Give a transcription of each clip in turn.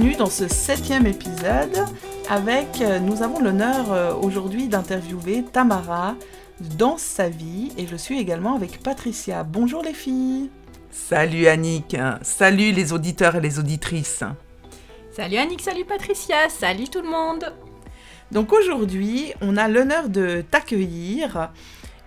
Bienvenue dans ce septième épisode avec, euh, nous avons l'honneur euh, aujourd'hui d'interviewer Tamara dans sa vie et je suis également avec Patricia. Bonjour les filles. Salut Annick, salut les auditeurs et les auditrices. Salut Annick, salut Patricia, salut tout le monde. Donc aujourd'hui, on a l'honneur de t'accueillir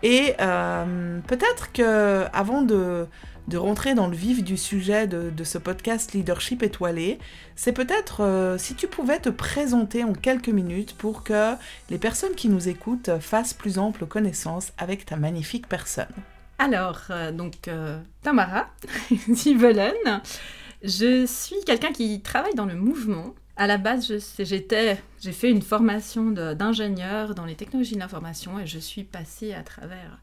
et euh, peut-être que avant de de rentrer dans le vif du sujet de, ce podcast Leadership étoilé, c'est peut-être euh, si tu pouvais te présenter en quelques minutes pour que les personnes qui nous écoutent fassent plus ample connaissance avec ta magnifique personne. Alors, euh, donc euh, Tamara Zivelen, je suis quelqu'un qui travaille dans le mouvement. À la base, j'ai fait une formation d'ingénieur dans les technologies de l'information et je suis passée à travers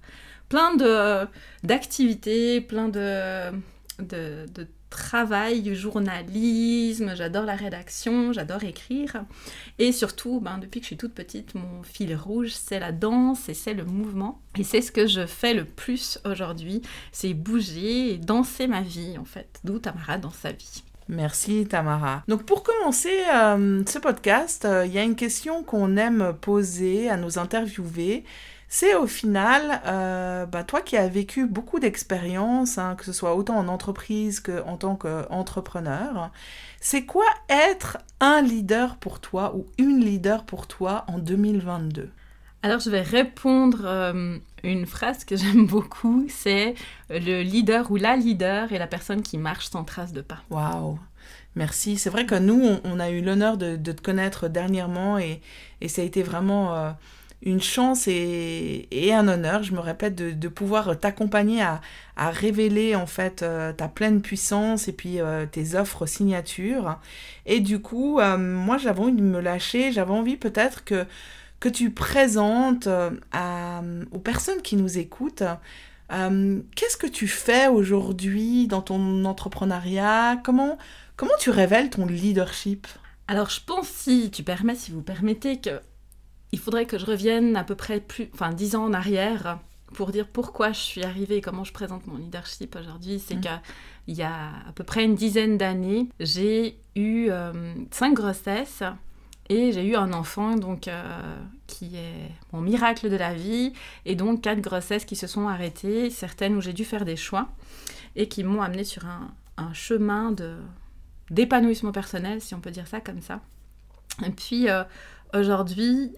plein de d'activités, plein de, de, travail, journalisme, j'adore la rédaction, j'adore écrire. Et surtout, ben, depuis que je suis toute petite, mon fil rouge, c'est la danse et c'est le mouvement. Et c'est ce que je fais le plus aujourd'hui, c'est bouger et danser ma vie, en fait. D'où Tamara dans sa vie. Merci Tamara. Donc pour commencer euh, ce podcast, euh, il y a une question qu'on aime poser à nos interviewés c'est au final, euh, bah, toi qui as vécu beaucoup d'expériences, hein, que ce soit autant en entreprise qu'en tant qu'entrepreneur, c'est quoi être un leader pour toi ou une leader pour toi en 2022 alors je vais répondre euh, une phrase que j'aime beaucoup, c'est le leader ou la leader est la personne qui marche sans trace de pas. Waouh Merci. C'est vrai que nous, on, a eu l'honneur de, te connaître dernièrement et, ça a été vraiment euh, une chance et, un honneur, je me répète, de, pouvoir t'accompagner à, révéler en fait euh, ta pleine puissance et puis euh, tes offres signatures. Et du coup, euh, moi j'avais envie de me lâcher, j'avais envie peut-être que, que tu présentes aux personnes qui nous écoutent qu'est-ce que tu fais aujourd'hui dans ton entrepreneuriat? Comment, comment tu révèles ton leadership? Alors je pense, si tu permets, si vous permettez, que il faudrait que je revienne à peu près plus, enfin, dix ans en arrière pour dire pourquoi je suis arrivée et comment je présente mon leadership aujourd'hui. C'est mmh. qu'il y a à peu près une dizaine d'années, j'ai eu euh, cinq grossesses et j'ai eu un enfant donc euh, qui est mon miracle de la vie et donc quatre grossesses qui se sont arrêtées, certaines où j'ai dû faire des choix et qui m'ont amené sur un, un chemin de d'épanouissement personnel, si on peut dire ça comme ça. Et puis euh, aujourd'hui,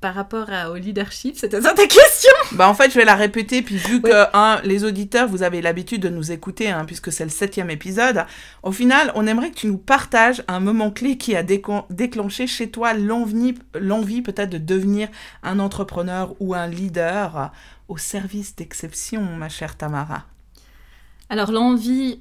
par rapport au leadership C'était ça ta question? Bah en fait, je vais la répéter, puis vu que hein, les auditeurs, vous avez l'habitude de nous écouter, hein, puisque c'est le septième épisode, au final, on aimerait que tu nous partages un moment clé qui a déclenché chez toi l'envie peut-être de devenir un entrepreneur ou un leader au service d'exception, ma chère Tamara. Alors l'envie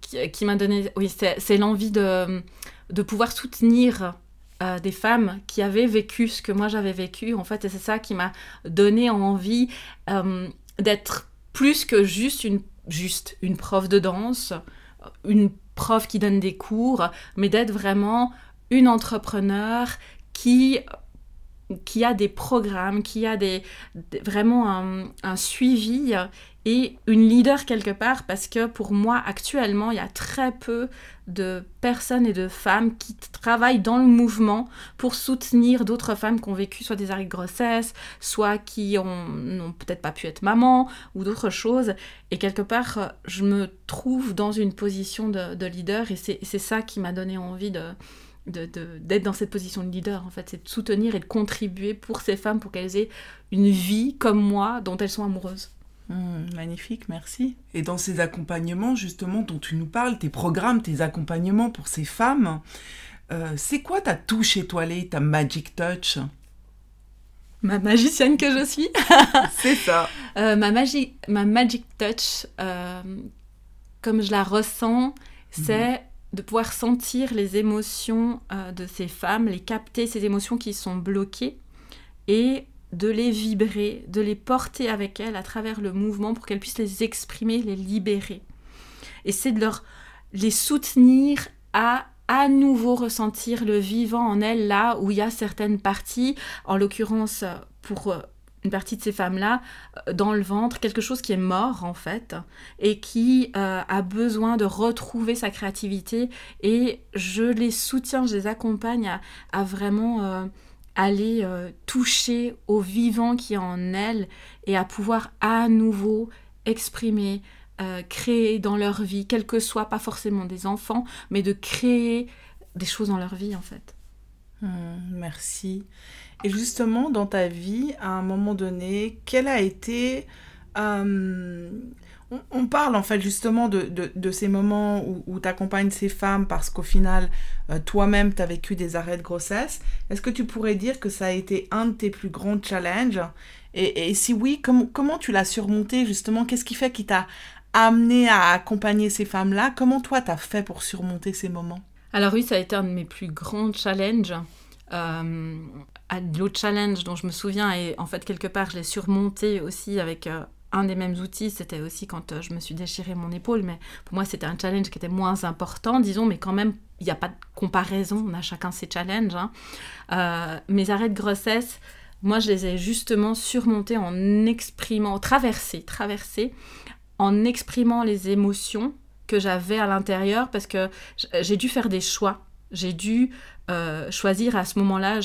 qui, qui m'a donné, oui, c'est l'envie de, de pouvoir soutenir des femmes qui avaient vécu ce que moi j'avais vécu, en fait, et c'est ça qui m'a donné envie euh, d'être plus que juste une, juste une prof de danse, une prof qui donne des cours, mais d'être vraiment une entrepreneur qui qui a des programmes, qui a des, vraiment un, suivi et une leader quelque part parce que pour moi actuellement il y a très peu de personnes et de femmes qui travaillent dans le mouvement pour soutenir d'autres femmes qui ont vécu soit des arrêts de grossesse, soit qui n'ont peut-être pas pu être maman ou d'autres choses. Et quelque part, je me trouve dans une position de, leader et c'est ça qui m'a donné envie de d'être dans cette position de leader en fait c'est de soutenir et de contribuer pour ces femmes pour qu'elles aient une vie comme moi dont elles sont amoureuses Mmh, magnifique, merci. Et dans ces accompagnements, justement, dont tu nous parles, tes programmes, tes accompagnements pour ces femmes, euh, c'est quoi ta touche étoilée, ta magic touch? Ma magicienne que je suis. C'est ça. Euh, ma, magie, ma magic touch, euh, comme je la ressens, Mhm. c'est de pouvoir sentir les émotions de ces femmes, les capter, ces émotions qui sont bloquées, et de les vibrer, de les porter avec elles à travers le mouvement pour qu'elles puissent les exprimer, les libérer. Et c'est de leur les soutenir à à nouveau ressentir le vivant en elles là où il y a certaines parties, en l'occurrence pour euh, une partie de ces femmes-là, euh, dans le ventre, quelque chose qui est mort en fait, et qui euh, a besoin de retrouver sa créativité. Et je les soutiens, je les accompagne à, vraiment aller euh, toucher au vivant qui est en elles et à pouvoir à nouveau exprimer, euh, créer dans leur vie, quel que soit, pas forcément des enfants, mais de créer des choses dans leur vie en fait. Hmm, merci. Et justement, dans ta vie, à un moment donné, quel a été... euh, on, parle en fait justement de, de, ces moments où, où tu accompagnes ces femmes parce qu'au final, euh, toi-même, tu as vécu des arrêts de grossesse. Est-ce que tu pourrais dire que ça a été un de tes plus grands challenges? Et, si oui, com comment tu l'as surmonté justement? Qu'est-ce qui fait qui t'a amené à accompagner ces femmes-là? Comment toi, tu as fait pour surmonter ces moments? Alors oui, ça a été un de mes plus grands challenges. Euh, L'autre challenge dont je me souviens, et en fait quelque part je l'ai surmonté aussi avec euh, un des mêmes outils, c'était aussi quand euh, je me suis déchiré mon épaule, mais pour moi c'était un challenge qui était moins important, disons, mais quand même il n'y a pas de comparaison, on a chacun ses challenges. Hein. Euh, mes arrêts de grossesse, moi je les ai justement surmontés en exprimant, traversés, traversés, en exprimant les émotions que j'avais à l'intérieur parce que j'ai dû faire des choix. J'ai dû euh, choisir à ce moment-là,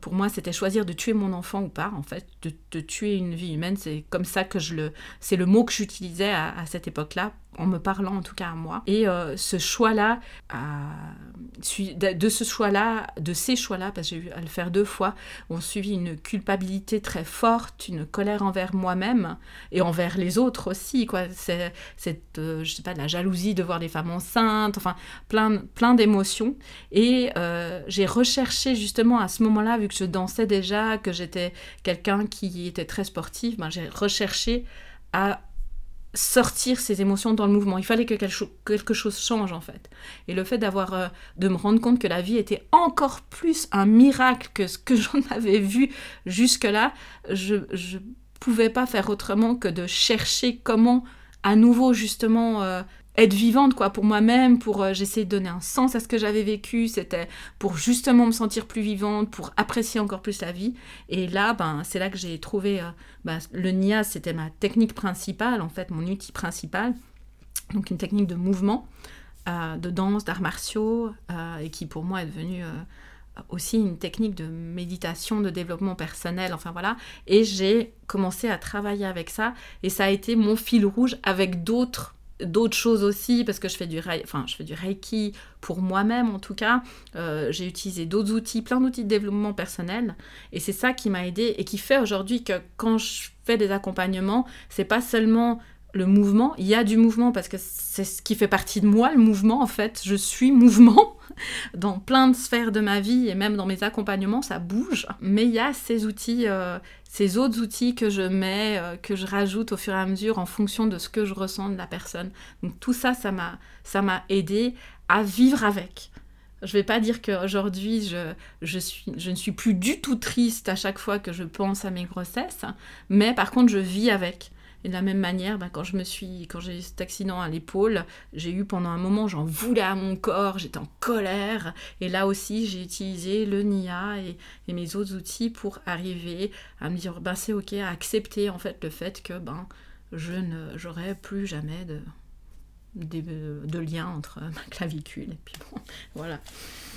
pour moi, c'était choisir de tuer mon enfant ou pas, en fait, de, tuer une vie humaine. C'est comme ça que je le, c'est le mot que j'utilisais à cette époque-là, en me parlant en tout cas à moi. Et euh, ce choix-là, de, ce choix-là, de ces choix-là, parce que j'ai eu à le faire deux fois, ont suivi une culpabilité très forte, une colère envers moi-même et envers les autres aussi, quoi. C'est, cette, euh, je sais pas, de la jalousie de voir des femmes enceintes, enfin, plein, plein d'émotions. Et euh, j'ai recherché justement à ce moment-là, vu que je dansais déjà, que j'étais quelqu'un qui était très sportif, ben, j'ai recherché à sortir ces émotions dans le mouvement. Il fallait que quelque, cho- quelque chose change en fait. Et le fait d'avoir, euh, de me rendre compte que la vie était encore plus un miracle que ce que j'en avais vu jusque-là, je, je pouvais pas faire autrement que de chercher comment à nouveau justement euh, être vivante quoi pour moi-même pour euh, de donner un sens à ce que j'avais vécu. C'était pour justement me sentir plus vivante pour apprécier encore plus la vie. Et là ben c'est là que j'ai trouvé euh, ben, le nia c'était ma technique principale en fait mon outil principal. Donc une technique de mouvement euh, de danse d'arts martiaux euh, et qui pour moi est devenue aussi une technique de méditation, de développement personnel, enfin voilà. Et j'ai commencé à travailler avec ça. Et ça a été mon fil rouge avec d'autres d'autres choses aussi parce que je fais du enfin je fais du reiki pour moi-même en tout cas. Euh, j'ai utilisé d'autres outils plein d'outils de développement personnel. Et c'est ça qui m'a aidé et qui fait aujourd'hui que quand je fais des accompagnements c'est pas seulement le mouvement, il y a du mouvement parce que c'est ce qui fait partie de moi, le mouvement en fait. Je suis mouvement dans plein de sphères de ma vie et même dans mes accompagnements, ça bouge. Mais il y a ces outils, euh, ces autres outils que je mets, euh, que je rajoute au fur et à mesure en fonction de ce que je ressens de la personne. Donc tout ça, ça m'a, ça m'a aidé à vivre avec. Je vais pas dire qu'aujourd'hui je, je, suis, je ne suis plus du tout triste à chaque fois que je pense à mes grossesses, mais par contre je vis avec. Et de la même manière, ben, quand je me suis, quand j'ai eu cet accident à l'épaule, j'ai eu pendant un moment, j'en voulais à mon corps, j'étais en colère. Et là aussi, j'ai utilisé le NIA et, et mes autres outils pour arriver à me dire, ben c'est ok, à accepter en fait le fait que ben je ne, j'aurai plus jamais de, de, de lien entre ma clavicule et puis bon, voilà.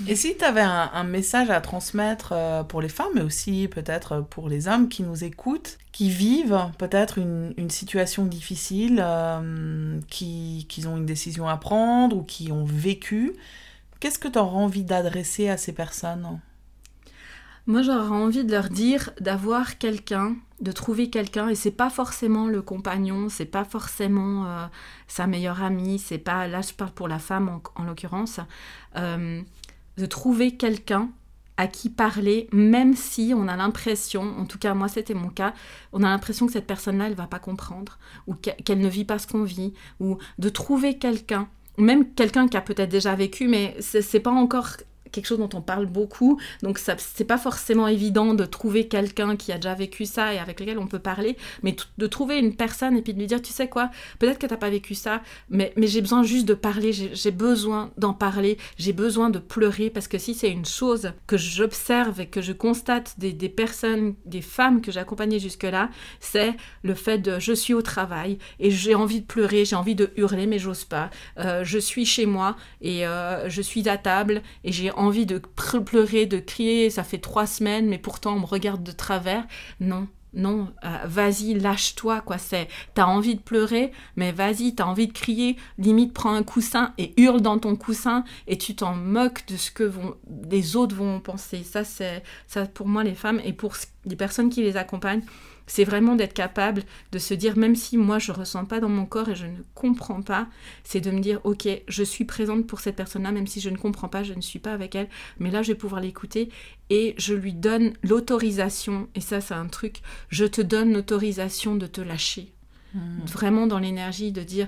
Et si tu avais un, message à transmettre euh, pour les femmes, mais aussi peut-être pour les hommes qui nous écoutent, qui vivent peut-être une, une situation difficile, euh, qui, qui ont une décision à prendre ou qui ont vécu, qu'est-ce que tu auras envie d'adresser à ces personnes? Moi, j'aurais envie de leur dire d'avoir quelqu'un, de trouver quelqu'un, et c'est pas forcément le compagnon, c'est pas forcément euh, sa meilleure amie, c'est pas, là je parle pour la femme en, en l'occurrence, euh, de trouver quelqu'un à qui parler, même si on a l'impression, en tout cas moi c'était mon cas, on a l'impression que cette personne-là, elle va pas comprendre, ou qu'elle ne vit pas ce qu'on vit, ou de trouver quelqu'un, même quelqu'un qui a peut-être déjà vécu, mais c'est pas encore quelque chose dont on parle beaucoup, donc c'est pas forcément évident de trouver quelqu'un qui a déjà vécu ça et avec lequel on peut parler, mais de trouver une personne et puis de lui dire tu sais quoi, peut-être que t'as pas vécu ça, mais, mais j'ai besoin juste de parler, j'ai besoin d'en parler, j'ai besoin de pleurer parce que si c'est une chose que j'observe et que je constate des, des personnes, des femmes que j'ai accompagnées jusque-là, c'est le fait de je suis au travail et j'ai envie de pleurer, j'ai envie de hurler mais j'ose pas, euh, je suis chez moi et euh, je suis à table et j'ai envie de pleurer, de crier, ça fait trois semaines, mais pourtant on me regarde de travers. Non, non, euh, vas-y, lâche-toi, quoi. C'est, t'as envie de pleurer, mais vas-y, t'as envie de crier. Limite, prends un coussin et hurle dans ton coussin, et tu t'en moques de ce que vont, les autres vont penser. Ça, c'est, ça pour moi, les femmes et pour les personnes qui les accompagnent, c'est vraiment d'être capable de se dire, même si moi je ressens pas dans mon corps et je ne comprends pas, c'est de me dire, ok, je suis présente pour cette personne-là, même si je ne comprends pas, je ne suis pas avec elle, mais là je vais pouvoir l'écouter et je lui donne l'autorisation, et ça c'est un truc, je te donne l'autorisation de te lâcher. Hmm. Vraiment dans l'énergie de dire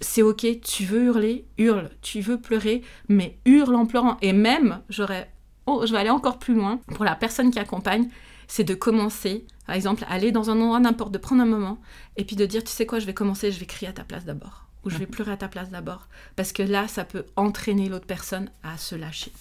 c'est ok, tu veux hurler, hurle, tu veux pleurer, mais hurle en pleurant. Et même, j'aurais, oh, je vais aller encore plus loin pour la personne qui accompagne, c'est de commencer, par exemple, aller dans un endroit n'importe, de prendre un moment, et puis de dire, tu sais quoi, je vais commencer, je vais crier à ta place d'abord, ou je vais pleurer à ta place d'abord, parce que là, ça peut entraîner l'autre personne à se lâcher.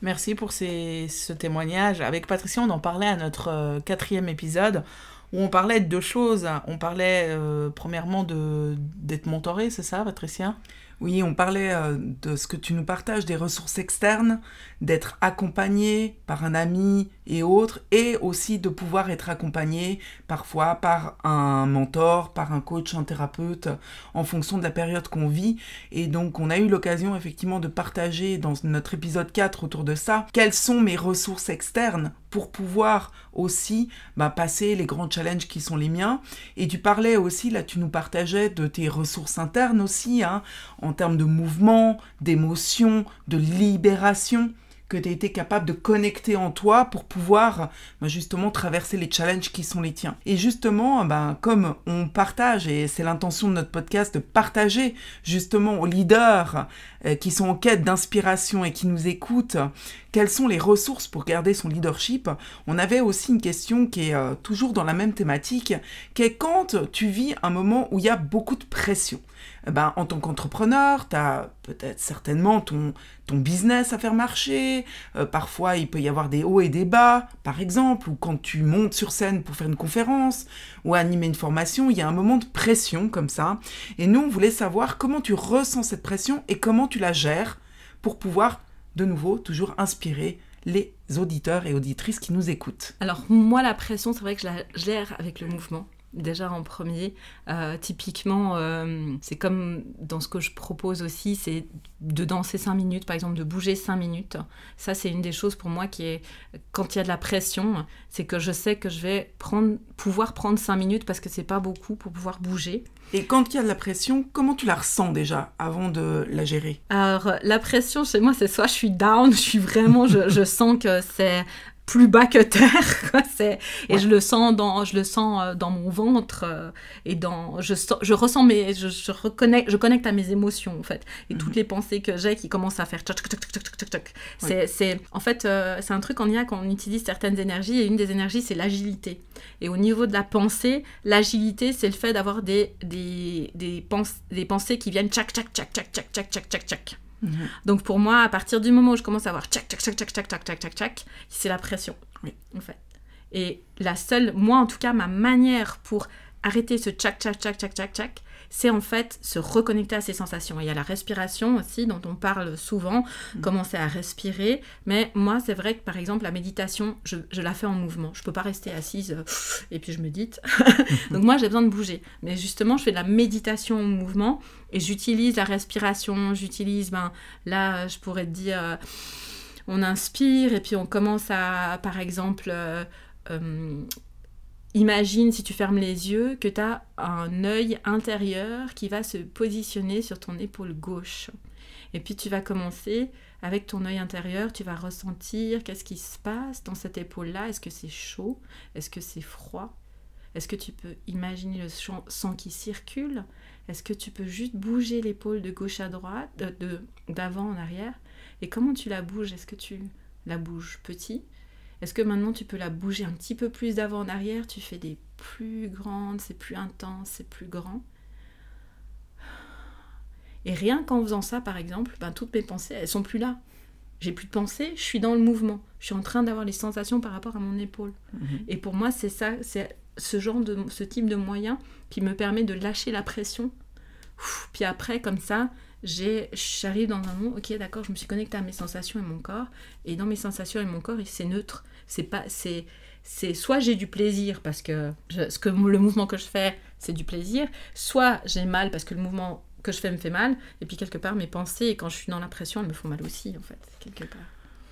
Merci pour ce témoignage. Avec Patricia, on en parlait à notre euh, quatrième épisode où on parlait de deux choses. On parlait euh, premièrement d'être mentoré, c'est ça, Patricia? Oui, on parlait euh, de ce que tu nous partages, des ressources externes, d'être accompagné par un ami et autres, et aussi de pouvoir être accompagné parfois par un mentor, par un coach, un thérapeute, en fonction de la période qu'on vit. Et donc on a eu l'occasion effectivement de partager dans notre épisode 4 autour de ça, quelles sont mes ressources externes pour pouvoir aussi bah, passer les grands challenges qui sont les miens. Et tu parlais aussi, là tu nous partageais de tes ressources internes aussi, hein, en termes de mouvement, d'émotion, de libération que tu as été capable de connecter en toi pour pouvoir bah, justement traverser les challenges qui sont les tiens. Et justement, ben, comme on partage, et c'est l'intention de notre podcast de partager justement aux leaders euh, qui sont en quête d'inspiration et qui nous écoutent, quelles sont les ressources pour garder son leadership, on avait aussi une question qui est euh, toujours dans la même thématique, qui est quand tu vis un moment où il y a beaucoup de pression. Eh ben, en tant qu'entrepreneur, tu as peut-être certainement ton, business à faire marcher. Euh, parfois, il peut y avoir des hauts et des bas, par exemple, ou quand tu montes sur scène pour faire une conférence ou animer une formation, il y a un moment de pression comme ça. Et nous, on voulait savoir comment tu ressens cette pression et comment tu la gères pour pouvoir, de nouveau, toujours inspirer les auditeurs et auditrices qui nous écoutent. Alors moi, la pression, c'est vrai que je la gère avec le mouvement déjà en premier. Euh, typiquement, euh, c'est comme dans ce que je propose aussi, c'est de danser 5 minutes, par exemple, de bouger 5 minutes. Ça, c'est une des choses pour moi qui est, quand il y a de la pression, c'est que je sais que je vais prendre, pouvoir prendre 5 minutes parce que c'est pas beaucoup pour pouvoir bouger. Et quand il y a de la pression, comment tu la ressens déjà avant de la gérer? Alors, la pression chez moi, c'est soit je suis down, je suis vraiment, je, je sens que c'est plus bas que terre. c'est, et je le sens dans, je le sens euh, dans mon ventre euh, et dans, je, je ressens mes, je, je, reconnecte, je connecte à mes émotions en fait et mhm. toutes les pensées que j'ai qui commencent à faire C'est, c'est, en fait, euh, c'est un truc en IA quand on utilise certaines énergies et une des énergies c'est l'agilité. Et au niveau de la pensée, l'agilité c'est le fait d'avoir des, des, des, des pensées qui viennent tchac tchac tchac tchac tchac tchac tchac tchac Mhm. Donc pour moi, à partir du moment où je commence à avoir tchac, tchac, tchac, tchac, tchac, tchac, tchac, tchac, tchac, c'est la pression. Oui. En fait. Et la seule, moi en tout cas, ma manière pour arrêter ce tchac, tchac, tchac, tchac, tchac, tchac, c'est en fait se reconnecter à ses sensations. il y a la respiration aussi, dont on parle souvent, mm. commencer à respirer. Mais moi, c'est vrai que par exemple, la méditation, je, la fais en mouvement. Je peux pas rester assise euh, et puis je médite. Donc moi, j'ai besoin de bouger. Mais justement, je fais de la méditation en mouvement et j'utilise la respiration. J'utilise, ben là, je pourrais te dire, euh, on inspire et puis on commence à, par exemple, euh, Imagine si tu fermes les yeux que tu as un œil intérieur qui va se positionner sur ton épaule gauche. Et puis tu vas commencer avec ton œil intérieur, tu vas ressentir qu'est-ce qui se passe dans cette épaule-là. Est-ce que c'est chaud? Est-ce que c'est froid? Est-ce que tu peux imaginer le sang qui circule? Est-ce que tu peux juste bouger l'épaule de gauche à droite, de d'avant en arrière? Et comment tu la bouges? Est-ce que tu la bouges petit? Est-ce que maintenant tu peux la bouger un petit peu plus d'avant en arrière? Tu fais des plus grandes, c'est plus intense, c'est plus grand. Et rien qu'en faisant ça, par exemple, ben, toutes mes pensées, elles sont plus là. J'ai plus de pensées, je suis dans le mouvement. Je suis en train d'avoir les sensations par rapport à mon épaule. Mhm. Et pour moi, c'est ça, c'est ce genre de, ce type de moyen qui me permet de lâcher la pression. puis après, comme ça, j'arrive dans un monde, ok, d'accord, je me suis connectée à mes sensations et mon corps. Et dans mes sensations et mon corps, c'est neutre. C'est pas, c'est, c'est soit j'ai du plaisir parce que, ce que le mouvement que je fais, c'est du plaisir, soit j'ai mal parce que le mouvement que je fais me fait mal, et puis quelque part mes pensées, quand je suis dans la pression, elles me font mal aussi, en fait, quelque part.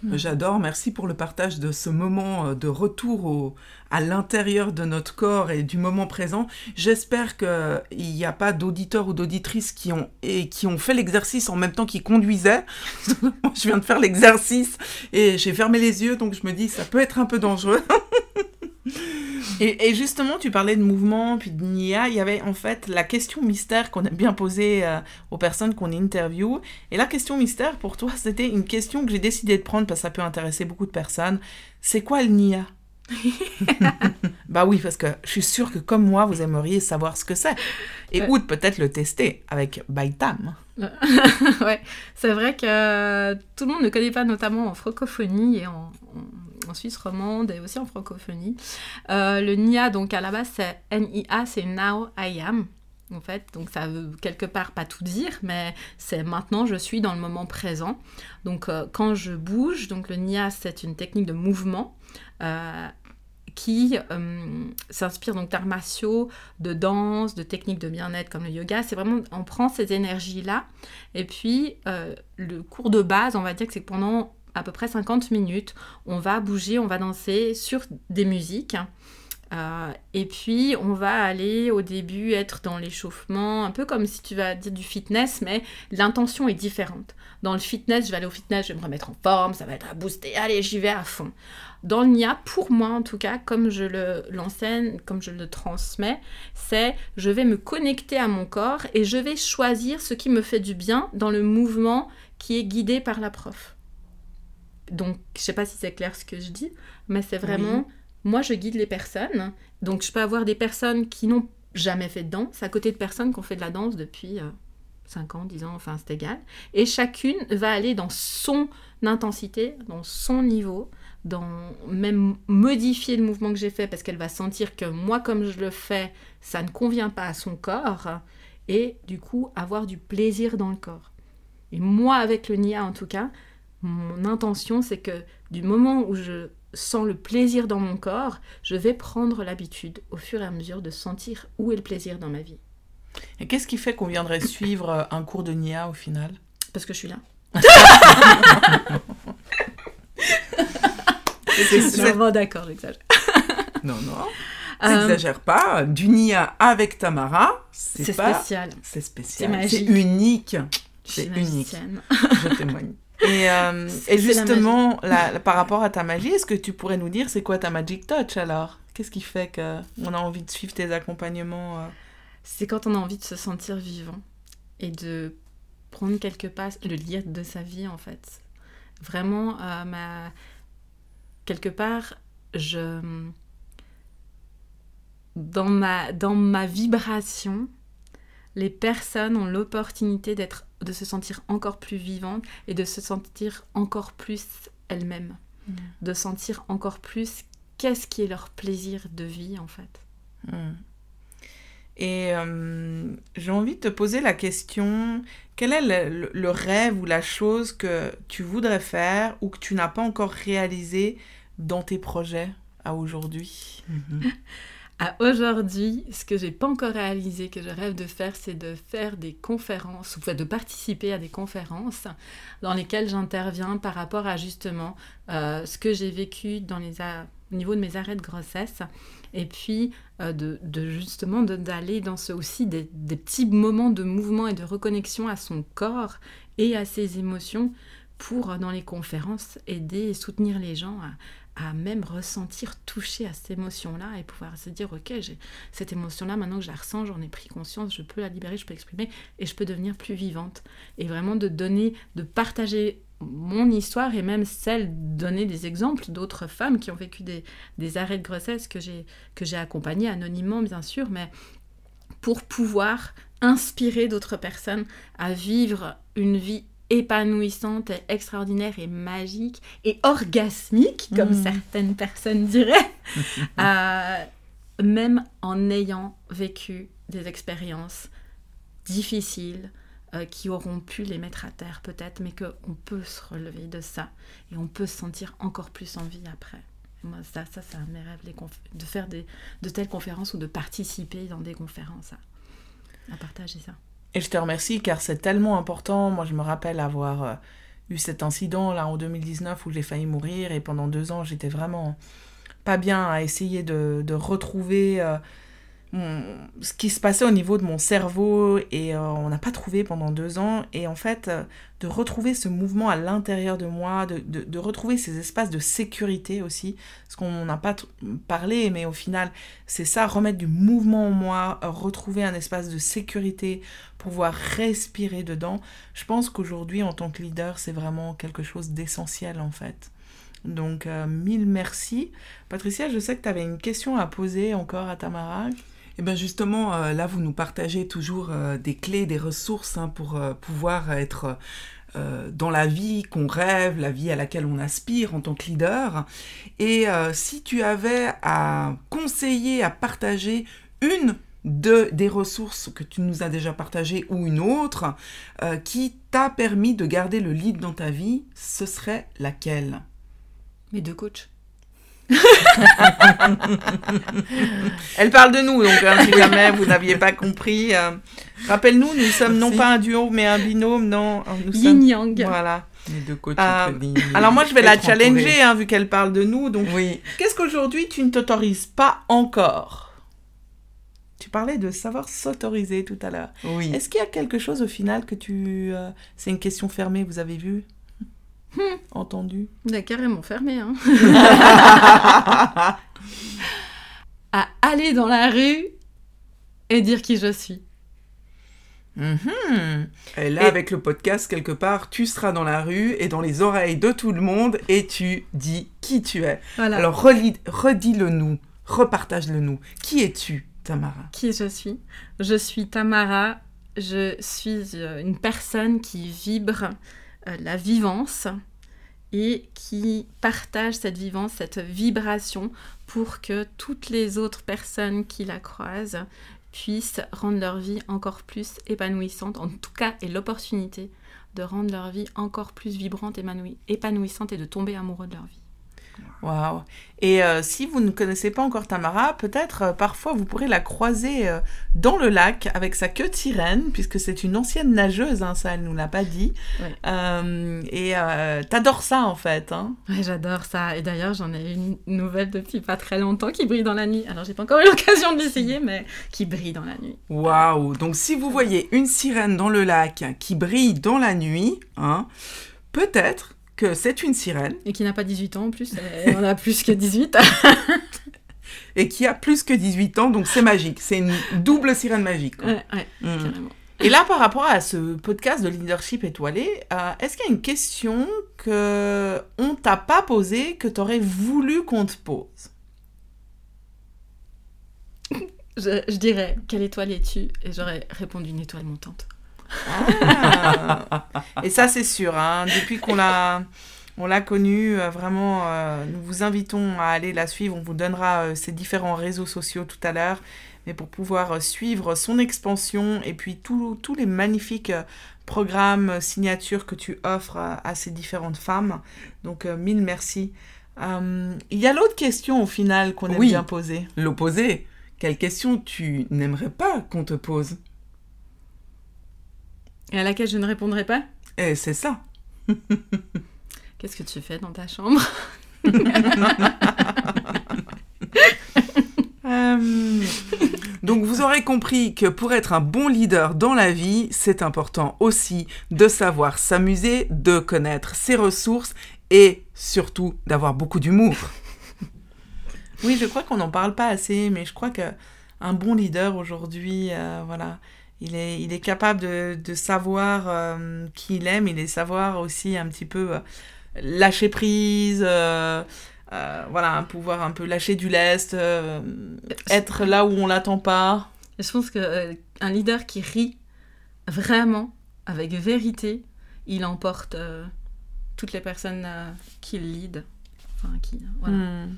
Hmm. J'adore, merci pour le partage de ce moment euh, de retour au, à l'intérieur de notre corps et du moment présent. J'espère qu'il n'y a pas d'auditeurs ou d'auditrices qui ont, et qui ont fait l'exercice en même temps qu'ils conduisaient. Je viens de faire l'exercice et j'ai fermé les yeux, donc je me dis ça peut être un peu dangereux. Et, justement, tu parlais de mouvement, puis de Nia. Il y avait en fait la question mystère qu'on aime bien poser euh, aux personnes qu'on interviewe. Et la question mystère, pour toi, c'était une question que j'ai décidé de prendre parce que ça peut intéresser beaucoup de personnes. C'est quoi le Nia? Bah oui, parce que je suis sûre que comme moi, vous aimeriez savoir ce que c'est. Et ou peut-être le tester avec Baitam. ouais, c'est vrai que tout le monde ne connaît pas, notamment en francophonie et en en Suisse romande et aussi en francophonie. Euh, le NIA, donc à la base, c'est N-I-A, c'est Now I Am. En fait, donc ça veut quelque part pas tout dire, mais c'est maintenant je suis dans le moment présent. Donc euh, quand je bouge, donc le NIA c'est une technique de mouvement euh, qui s'inspire donc d'arts martiaux, de danse, de techniques de bien-être comme le yoga. C'est vraiment, on prend ces énergies-là. Et puis, le cours de base, on va dire que c'est pendant à peu près 50 minutes. On va bouger, on va danser sur des musiques. Euh, et puis, on va aller au début être dans l'échauffement, un peu comme si tu vas dire du fitness, mais l'intention est différente. Dans le fitness, je vais aller au fitness, je vais me remettre en forme, ça va être à booster, allez, j'y vais à fond. Dans le NIA, pour moi en tout cas, comme je l'enseigne, comme je le transmets, c'est je vais me connecter à mon corps et je vais choisir ce qui me fait du bien dans le mouvement qui est guidé par la prof. Donc, je sais pas si c'est clair ce que je dis, mais c'est vraiment, moi, je guide les personnes. Donc, je peux avoir des personnes qui n'ont jamais fait de danse, à côté de personnes qui ont fait de la danse depuis 5 euh, ans, 10 ans, enfin, c'est égal. Et chacune va aller dans son intensité, dans son niveau, dans même modifier le mouvement que j'ai fait parce qu'elle va sentir que moi, comme je le fais, ça ne convient pas à son corps. Et du coup, avoir du plaisir dans le corps. Et moi, avec le NIA en tout cas, mon intention, c'est que du moment où je sens le plaisir dans mon corps, je vais prendre l'habitude au fur et à mesure de sentir où est le plaisir dans ma vie. Et qu'est-ce qui fait qu'on viendrait suivre euh, un cours de Nia au final? Parce que je suis là. c'est vraiment d'accord, j'exagère. non, non. N'exagère euh, pas. Du Nia avec Tamara, c'est spécial. C'est spécial. C'est unique. C'est unique. Je témoigne. Et, euh, et justement, par rapport à ta magie, est-ce que tu pourrais nous dire c'est quoi ta Magic Touch alors? Qu'est-ce qui fait qu'on a envie de suivre tes accompagnements euh? C'est quand on a envie de se sentir vivant et de prendre quelques pas, le lien de sa vie en fait. Vraiment, euh, ma... quelque part, je... Dans ma, dans ma vibration, les personnes ont l'opportunité d'être de se sentir encore plus vivante et de se sentir encore plus elle-même. Mm. De sentir encore plus qu'est-ce qui est leur plaisir de vie en fait. Mm. Et euh, j'ai envie de te poser la question, quel est le, rêve ou la chose que tu voudrais faire ou que tu n'as pas encore réalisé dans tes projets à aujourd'hui? Mm-hmm. Aujourd'hui, ce que j'ai pas encore réalisé, que je rêve de faire, c'est de faire des conférences, ou de participer à des conférences dans lesquelles j'interviens par rapport à justement euh, ce que j'ai vécu dans les au niveau de mes arrêts de grossesse, et puis euh, de, justement d'aller dans ce aussi des, des petits moments de mouvement et de reconnexion à son corps et à ses émotions pour, dans les conférences, aider et soutenir les gens à, même ressentir, toucher à cette émotion-là et pouvoir se dire, ok, j'ai cette émotion-là, maintenant que je la ressens, j'en ai pris conscience, je peux la libérer, je peux exprimer et je peux devenir plus vivante. Et vraiment de donner, de partager mon histoire et même celle, donner des exemples d'autres femmes qui ont vécu des, des arrêts de grossesse que j'ai, que j'ai accompagnées anonymement, bien sûr, mais pour pouvoir inspirer d'autres personnes à vivre une vie épanouissante, et extraordinaire et magique et orgasmique, comme mmh. certaines personnes diraient, euh, même en ayant vécu des expériences difficiles, euh, qui auront pu les mettre à terre peut-être, mais qu'on peut se relever de ça et on peut se sentir encore plus en vie après. moi, ça, ça c'est un de mes rêves, de faire des, de telles conférences ou de participer dans des conférences à, partager ça. Et je te remercie car c'est tellement important. Moi, je me rappelle avoir euh, eu cet incident là en 2019 où j'ai failli mourir et pendant deux ans, j'étais vraiment pas bien à essayer de, retrouver. Euh, ce qui se passait au niveau de mon cerveau et euh, on n'a pas trouvé pendant deux ans. Et en fait, euh, de retrouver ce mouvement à l'intérieur de moi, de, de, retrouver ces espaces de sécurité aussi, parce qu'on n'a pas parlé, mais au final, c'est ça, remettre du mouvement en moi, retrouver un espace de sécurité, pouvoir respirer dedans. Je pense qu'aujourd'hui, en tant que leader, c'est vraiment quelque chose d'essentiel en fait. Donc, euh, mille merci. Patricia, je sais que tu avais une question à poser encore à Tamara. Et eh bien justement, euh, là, vous nous partagez toujours euh, des clés, des ressources hein, pour euh, pouvoir être dans la vie qu'on rêve, la vie à laquelle on aspire en tant que leader. Et si tu avais à conseiller, à partager une de, des ressources que tu nous as déjà partagées ou une autre qui t'a permis de garder le lead dans ta vie, ce serait laquelle? Mes deux coachs. Elle parle de nous, donc hein, si jamais vous n'aviez pas compris. Euh, rappelle-nous, nous sommes non pas un duo, mais un binôme, non euh, nous Yin Yang. Voilà. Euh, alors moi, je vais la challenger, hein, vu qu'elle parle de nous. Donc, oui. qu'est-ce qu'aujourd'hui tu ne t'autorises pas encore? Tu parlais de savoir s'autoriser tout à l'heure. Oui. Est-ce qu'il y a quelque chose au final que tu... C'est une question fermée, vous avez vu? Hmm. Entendu. Il a carrément fermé. Hein. à aller dans la rue et dire qui je suis. Mm-hmm. Et là, avec le podcast, quelque part, tu seras dans la rue et dans les oreilles de tout le monde et tu dis qui tu es. Alors, redis-le nous, repartage-le nous. Qui es-tu, Tamara? Qui je suis? Je suis Tamara. Je suis euh, une personne qui vibre euh, la vivance et qui partage cette vivance, cette vibration pour que toutes les autres personnes qui la croisent puissent rendre leur vie encore plus épanouissante, en tout cas, et l'opportunité de rendre leur vie encore plus vibrante, épanouissante et de tomber amoureux de leur vie. Waouh Et euh, si vous ne connaissez pas encore Tamara, peut-être euh, parfois vous pourrez la croiser euh, dans le lac avec sa queue de sirène, puisque c'est une ancienne nageuse, hein, ça elle nous l'a pas dit. et t'adores ça en fait. Hein ouais, j'adore ça. Et d'ailleurs j'en ai une nouvelle depuis pas très longtemps qui brille dans la nuit. Alors j'ai pas encore eu l'occasion de l'essayer, mais qui brille dans la nuit. Waouh Donc si vous voyez une sirène dans le lac qui brille dans la nuit, hein, peut-être que c'est une sirène. Et qui n'a pas 18 ans en plus, elle en a plus que 18. et qui a plus que 18 ans, donc c'est magique. C'est une double sirène magique. Ouais, ouais, mm. carrément. Et là, par rapport à ce podcast de leadership étoilé, euh, est-ce qu'il y a une question que on t'a pas posée que tu aurais voulu qu'on te pose? Je, je, dirais quelle étoile es-tu? Et j'aurais répondu une étoile montante. Ah. Et ça, c'est sûr. Hein. Depuis qu'on l'a, on l'a connue, euh, vraiment, euh, nous vous invitons à aller la suivre. On vous donnera euh, ses différents réseaux sociaux tout à l'heure. Mais pour pouvoir suivre son expansion et puis tous les magnifiques programmes, signatures que tu offres à, ces différentes femmes. Donc, mille merci. il y a l'autre question au final qu'on aime bien poser. L'opposé. Quelle question tu n'aimerais pas qu'on te pose? Et à laquelle je ne répondrai pas Eh, c'est ça. Qu'est-ce que tu fais dans ta chambre? Euh, Donc vous aurez compris que pour être un bon leader dans la vie, c'est important aussi de savoir s'amuser, de connaître ses ressources et surtout d'avoir beaucoup d'humour. Oui, je crois qu'on n'en parle pas assez, mais je crois que un bon leader aujourd'hui, euh, voilà, il est, il est capable de, de savoir euh, qui il aime, il est savoir aussi un petit peu euh, lâcher prise, euh, voilà, pouvoir un peu lâcher du lest, être là où on l'attend pas. Je pense que euh, un leader qui rit vraiment, avec vérité, il emporte toutes les personnes qui le lead. Enfin, qui, voilà. Hmm.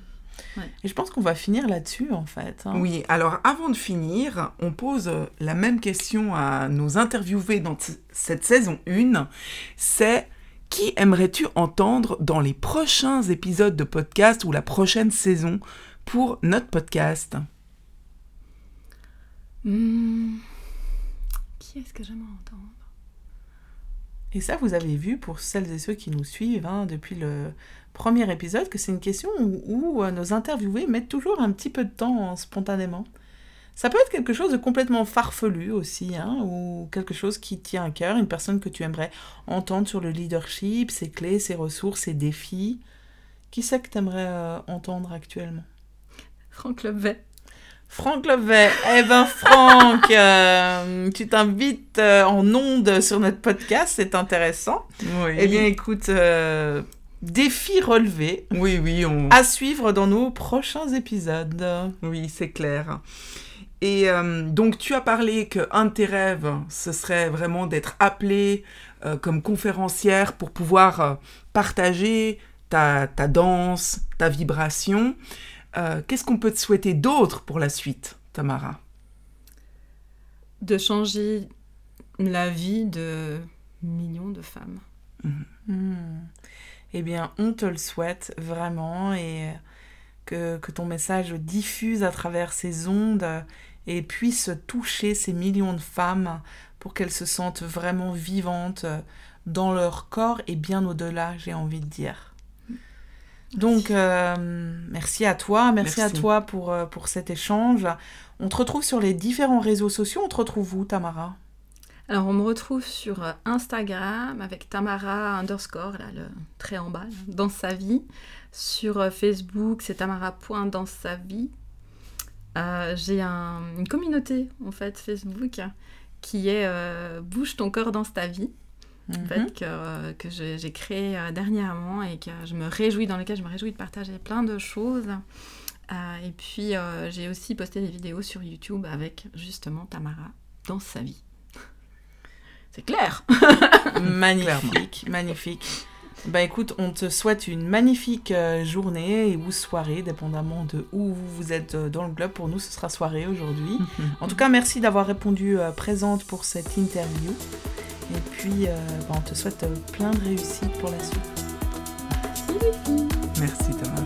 Ouais. Et je pense qu'on va finir là-dessus, en fait. hein. Oui, alors avant de finir, on pose euh, la même question à nos interviewés dans cette saison 1. C'est qui aimerais-tu entendre dans les prochains épisodes de podcast ou la prochaine saison pour notre podcast? Hmm. Qui est-ce que j'aimerais entendre? Et ça, vous avez vu, pour celles et ceux qui nous suivent hein, depuis le premier épisode, que c'est une question où, où, euh, nos interviewés mettent toujours un petit peu de temps euh, spontanément. Ça peut être quelque chose de complètement farfelu aussi, hein, ou quelque chose qui tient à cœur, une personne que tu aimerais entendre sur le leadership, ses clés, ses ressources, ses défis. Qui c'est que tu aimerais entendre actuellement? Franck Levet. Franck Levet. Eh ben Franck, euh, tu t'invites euh, en ondes sur notre podcast, c'est intéressant. Oui, Eh bien écoute, euh, défi relevé oui, oui, on... à suivre dans nos prochains épisodes. oui, c'est clair. Et euh, donc, tu as parlé qu'un de tes rêves, ce serait vraiment d'être appelée euh, comme conférencière pour pouvoir euh, partager ta, ta danse, ta vibration. Euh, Qu'est-ce qu'on peut te souhaiter d'autre pour la suite, Tamara? De changer la vie de millions de femmes. Hmm. Eh bien, on te le souhaite vraiment et que, que ton message diffuse à travers ces ondes et puisse toucher ces millions de femmes pour qu'elles se sentent vraiment vivantes dans leur corps et bien au-delà, j'ai envie de dire. Donc, euh, merci à toi, merci, Merci. à toi pour, euh, pour cet échange. On te retrouve sur les différents réseaux sociaux. On te retrouve où, Tamara? Alors, on me retrouve sur euh, Instagram avec Tamara underscore, là, le trait en bas, là, dans sa vie. Sur euh, Facebook, c'est tamara.dans sa vie. Euh, J'ai un- une communauté, en fait, Facebook, qui est euh, Bouge ton corps dans ta vie. en Mhm. fait, que, que j'ai créé dernièrement et que je me réjouis, dans lequel je me réjouis de partager plein de choses. Euh, et puis, j'ai aussi posté des vidéos sur YouTube avec justement Tamara dans sa vie. C'est clair Magnifique, magnifique. Bah écoute, on te souhaite une magnifique euh, journée et ou soirée, dépendamment de où vous vous êtes euh, dans le globe. Pour nous, ce sera soirée aujourd'hui. En tout cas, merci d'avoir répondu euh, présente pour cette interview. Et puis, bah, on te souhaite plein de réussite pour la suite. Merci. Mhm.